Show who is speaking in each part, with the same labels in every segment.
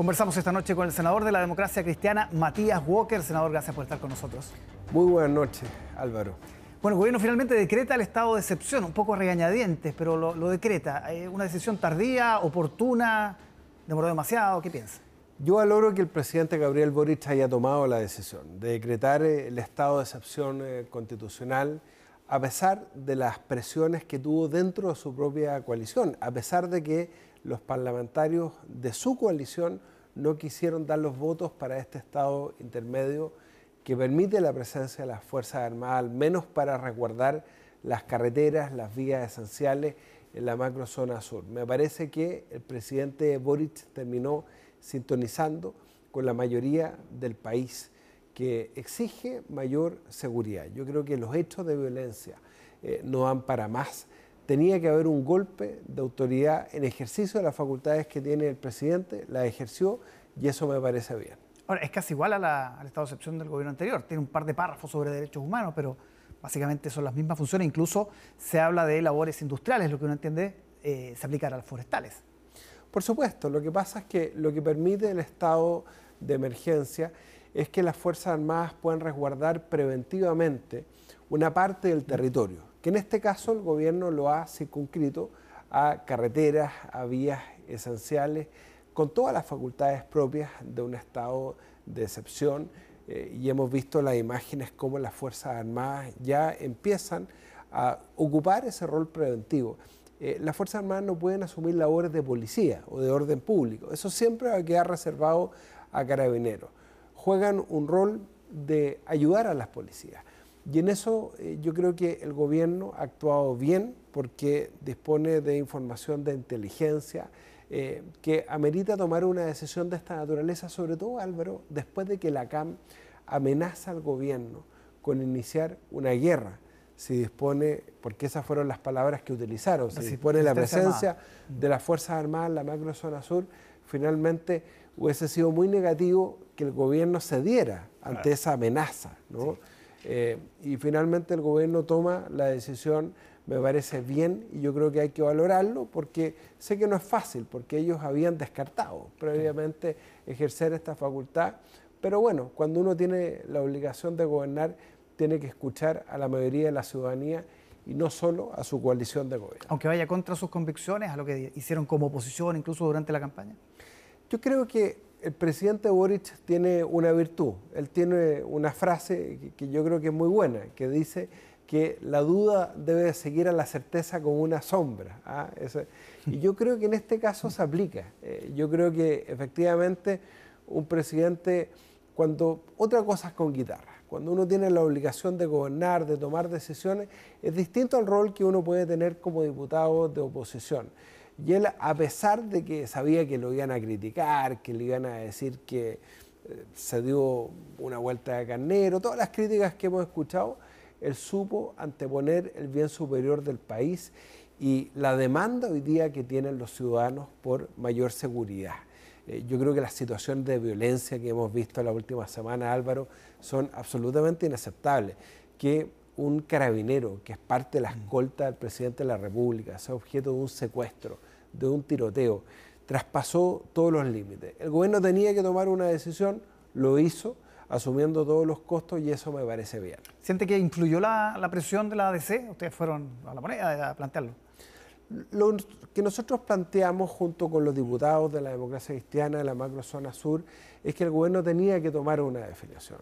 Speaker 1: Conversamos esta noche con el senador de la democracia cristiana, Matías Walker. Senador, gracias por estar con nosotros.
Speaker 2: Muy buenas noches, Álvaro.
Speaker 1: Bueno, el gobierno finalmente decreta el estado de excepción, un poco regañadientes, pero lo, decreta. Eh, ¿Una decisión tardía, oportuna? ¿Demoró demasiado? ¿Qué piensa?
Speaker 2: Yo valoro que el presidente Gabriel Boric haya tomado la decisión de decretar eh, el estado de excepción eh, constitucional a pesar de las presiones que tuvo dentro de su propia coalición, a pesar de que los parlamentarios de su coalición no quisieron dar los votos para este estado intermedio que permite la presencia de las Fuerzas Armadas, al menos para resguardar las carreteras, las vías esenciales en la macrozona sur. Me parece que el presidente Boric terminó sintonizando con la mayoría del país que exige mayor seguridad. Yo creo que los hechos de violencia eh, no van para más. Tenía que haber un golpe de autoridad en ejercicio de las facultades que tiene el presidente, la ejerció y eso me parece bien.
Speaker 1: Ahora, es casi igual al estado de excepción del gobierno anterior. Tiene un par de párrafos sobre derechos humanos, pero básicamente son las mismas funciones. Incluso se habla de labores industriales, lo que uno entiende eh, se aplica a las forestales.
Speaker 2: Por supuesto, lo que pasa es que lo que permite el estado de emergencia es que las Fuerzas Armadas puedan resguardar preventivamente una parte del territorio, que en este caso el gobierno lo ha circunscrito a carreteras, a vías esenciales con todas las facultades propias de un estado de excepción eh, y hemos visto las imágenes como las Fuerzas Armadas ya empiezan a ocupar ese rol preventivo. Eh, las Fuerzas Armadas no pueden asumir labores de policía o de orden público, eso siempre va a quedar reservado a carabineros. Juegan un rol de ayudar a las policías. Y en eso eh, yo creo que el gobierno ha actuado bien porque dispone de información de inteligencia, eh, que amerita tomar una decisión de esta naturaleza, sobre todo Álvaro, después de que la CAM amenaza al gobierno con iniciar una guerra, si dispone, porque esas fueron las palabras que utilizaron, si dispone la presencia de las Fuerzas Armadas en la macrozona sur, finalmente hubiese sido muy negativo que el gobierno cediera ante esa amenaza. Eh, y finalmente el gobierno toma la decisión me parece bien y yo creo que hay que valorarlo porque sé que no es fácil, porque ellos habían descartado previamente ejercer esta facultad, pero bueno, cuando uno tiene la obligación de gobernar, tiene que escuchar a la mayoría de la ciudadanía y no solo a su coalición de gobierno.
Speaker 1: Aunque vaya contra sus convicciones, a lo que hicieron como oposición incluso durante la campaña.
Speaker 2: Yo creo que el presidente Boric tiene una virtud, él tiene una frase que yo creo que es muy buena, que dice que la duda debe seguir a la certeza como una sombra. ¿ah? y yo creo que en este caso se aplica. Eh, yo creo que efectivamente un presidente, cuando otra cosa es con guitarra, cuando uno tiene la obligación de gobernar, de tomar decisiones, es distinto al rol que uno puede tener como diputado de oposición. Y él, a pesar de que sabía que lo iban a criticar, que le iban a decir que eh, se dio una vuelta de carnero, todas las críticas que hemos escuchado, él supo anteponer el bien superior del país y la demanda hoy día que tienen los ciudadanos por mayor seguridad. Eh, yo creo que las situaciones de violencia que hemos visto en la última semana, Álvaro, son absolutamente inaceptables. Que un carabinero, que es parte de la escolta del presidente de la República, sea objeto de un secuestro, de un tiroteo, traspasó todos los límites. El gobierno tenía que tomar una decisión, lo hizo asumiendo todos los costos y eso me parece bien.
Speaker 1: ¿Siente que influyó la, presión de la ADC? Ustedes fueron a la moneda a plantearlo.
Speaker 2: Lo que nosotros planteamos junto con los diputados de la democracia cristiana de la macrozona sur es que el gobierno tenía que tomar una definición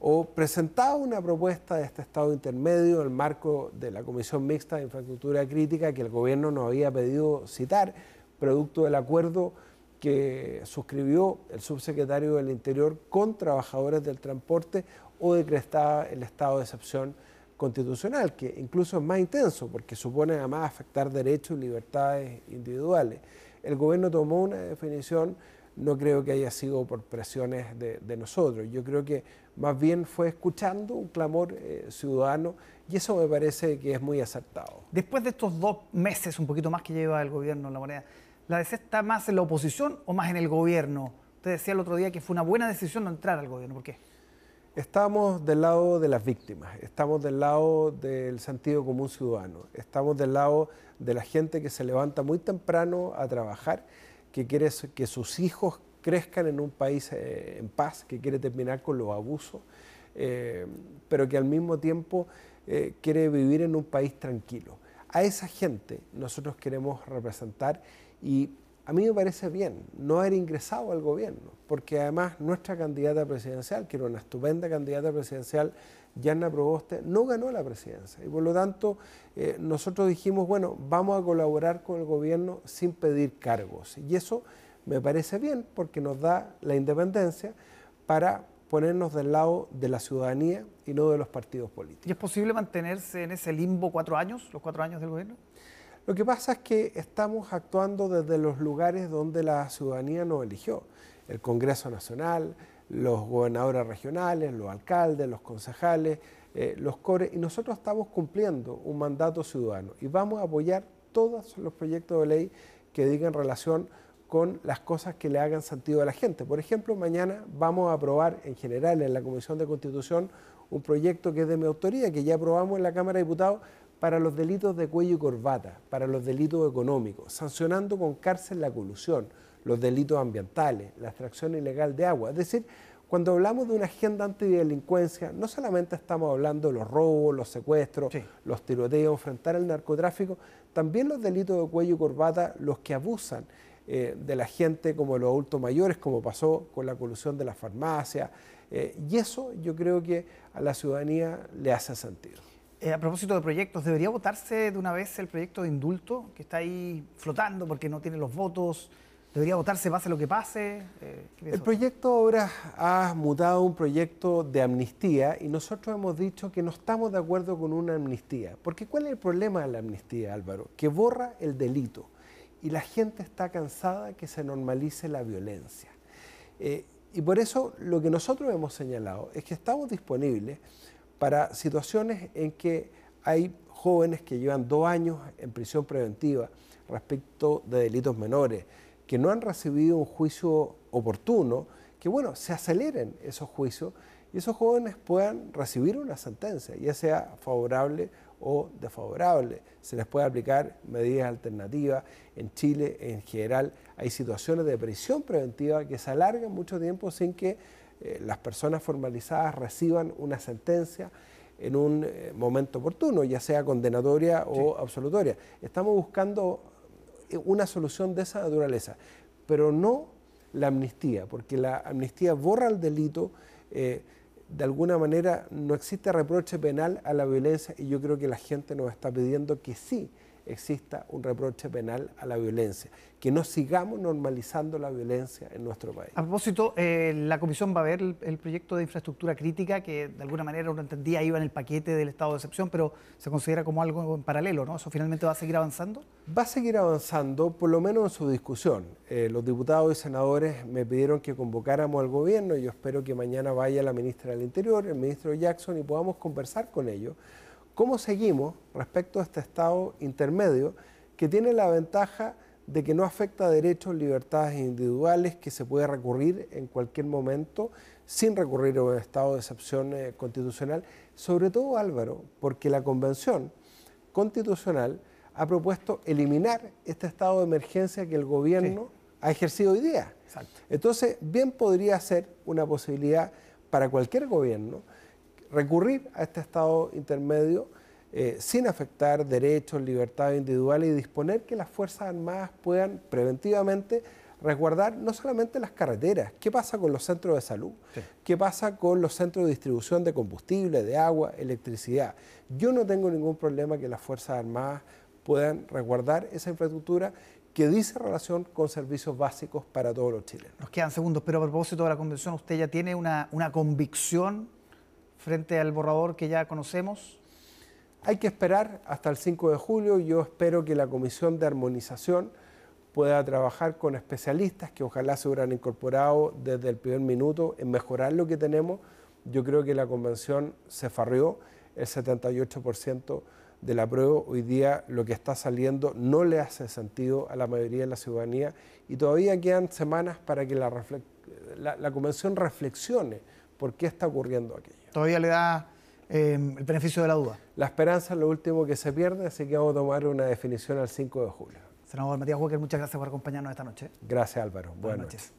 Speaker 2: o presentaba una propuesta de este estado intermedio en el marco de la Comisión Mixta de Infraestructura Crítica que el gobierno nos había pedido citar, producto del acuerdo que suscribió el subsecretario del Interior con trabajadores del transporte o decretaba el estado de excepción constitucional, que incluso es más intenso porque supone además afectar derechos y libertades individuales. El gobierno tomó una definición, no creo que haya sido por presiones de, nosotros, yo creo que más bien fue escuchando un clamor eh, ciudadano y eso me parece que es muy acertado.
Speaker 1: Después de estos dos meses, un poquito más que lleva el gobierno en la moneda, ¿La DC está más en la oposición o más en el gobierno? Usted decía el otro día que fue una buena decisión no entrar al gobierno. ¿Por qué?
Speaker 2: Estamos del lado de las víctimas, estamos del lado del sentido común ciudadano, estamos del lado de la gente que se levanta muy temprano a trabajar, que quiere que sus hijos crezcan en un país eh, en paz que quiere terminar con los abusos, eh, pero que al mismo tiempo eh, quiere vivir en un país tranquilo. A esa gente nosotros queremos representar y a mí me parece bien no haber ingresado al gobierno, porque además nuestra candidata presidencial, que era una estupenda candidata presidencial, Yanna Proboste, no ganó la presidencia. Y por lo tanto, eh, nosotros dijimos, bueno, vamos a colaborar con el gobierno sin pedir cargos. Y eso me parece bien porque nos da la independencia para ponernos del lado de la ciudadanía y no de los partidos políticos.
Speaker 1: ¿Y es posible mantenerse en ese limbo cuatro años, los cuatro años del gobierno?
Speaker 2: Lo que pasa es que estamos actuando desde los lugares donde la ciudadanía nos eligió. El Congreso Nacional, los gobernadores regionales, los alcaldes, los concejales, eh, los CORE, y nosotros estamos cumpliendo un mandato ciudadano y vamos a apoyar todos los proyectos de ley que digan relación con las cosas que le hagan sentido a la gente. Por ejemplo, mañana vamos a aprobar en general en la Comisión de Constitución un proyecto que es de mi autoría, que ya aprobamos en la Cámara de Diputados para los delitos de cuello y corbata, para los delitos económicos, sancionando con cárcel la colusión, los delitos ambientales, la extracción ilegal de agua. Es decir, cuando hablamos de una agenda antidelincuencia, no solamente estamos hablando de los robos, los secuestros, los tiroteos, enfrentar el narcotráfico, también los delitos de cuello y corbata, los que abusan eh, de la gente como los adultos mayores, como pasó con la colusión de las farmacias. Eh, y eso yo creo que a la ciudadanía le hace sentido.
Speaker 1: Eh, a propósito de proyectos, ¿debería votarse de una vez el proyecto de indulto que está ahí flotando porque no tiene los votos? ¿Debería votarse pase lo que pase?
Speaker 2: el proyecto ahora ha mutado un proyecto de amnistía y nosotros hemos dicho que no estamos de acuerdo con una amnistía. Porque ¿cuál es el problema de la amnistía, Álvaro? Que borra el delito y la gente está cansada que se normalice la violencia. Eh, y por eso lo que nosotros hemos señalado es que estamos disponibles para situaciones en que hay jóvenes que llevan dos años en prisión preventiva respecto de delitos menores, que no han recibido un juicio oportuno, que bueno, se aceleren esos juicios y esos jóvenes puedan recibir una sentencia, ya sea favorable o desfavorable. Se les puede aplicar medidas alternativas. En Chile, en general, hay situaciones de prisión preventiva que se alargan mucho tiempo sin que eh, las personas formalizadas reciban una sentencia en un eh, momento oportuno, ya sea condenatoria o absolutoria. Estamos buscando eh, una solución de esa naturaleza, pero no la amnistía, porque la amnistía borra el delito de alguna manera no existe reproche penal a la violencia y yo creo que la gente nos está pidiendo que sí exista un reproche penal a la violencia, que no sigamos normalizando la violencia en nuestro país.
Speaker 1: A propósito, eh, la Comisión va a ver el, proyecto de infraestructura crítica, que de alguna manera uno entendía iba en el paquete del estado de excepción, pero se considera como algo en paralelo, ¿no? ¿Eso finalmente va a seguir avanzando?
Speaker 2: Va a seguir avanzando, por lo menos en su discusión. Eh, los diputados y senadores me pidieron que convocáramos al gobierno, y yo espero que mañana vaya la ministra del Interior, el ministro Jackson, y podamos conversar con ellos ¿Cómo seguimos respecto a este estado intermedio que tiene la ventaja de que no afecta derechos, libertades individuales, que se puede recurrir en cualquier momento sin recurrir a un estado de excepción eh, constitucional? Sobre todo, Álvaro, porque la Convención Constitucional ha propuesto eliminar este estado de emergencia que el gobierno ha ejercido hoy día. Entonces, bien podría ser una posibilidad para cualquier gobierno recurrir a este estado intermedio eh, sin afectar derechos, libertades individuales y disponer que las Fuerzas Armadas puedan preventivamente resguardar no solamente las carreteras, qué pasa con los centros de salud, qué pasa con los centros de distribución de combustible, de agua, electricidad. Yo no tengo ningún problema que las Fuerzas Armadas puedan resguardar esa infraestructura que dice relación con servicios básicos para todos los chilenos.
Speaker 1: Nos quedan segundos, pero a propósito de la convención, ¿usted ya tiene una, una convicción frente al borrador que ya conocemos?
Speaker 2: Hay que esperar hasta el 5 de julio. Yo espero que la Comisión de Armonización pueda trabajar con especialistas que ojalá se hubieran incorporado desde el primer minuto en mejorar lo que tenemos. Yo creo que la convención se farrió el 78% de la prueba. Hoy día lo que está saliendo no le hace sentido a la mayoría de la ciudadanía y todavía quedan semanas para que la, la, la convención reflexione por qué está ocurriendo aquello.
Speaker 1: Todavía le da em, el beneficio de la duda.
Speaker 2: La esperanza es lo último que se pierde, así que vamos a tomar una definición al 5 de julio.
Speaker 1: Senador Matías Walker, muchas gracias por acompañarnos esta noche.
Speaker 2: Gracias Álvaro. Buenas, noches.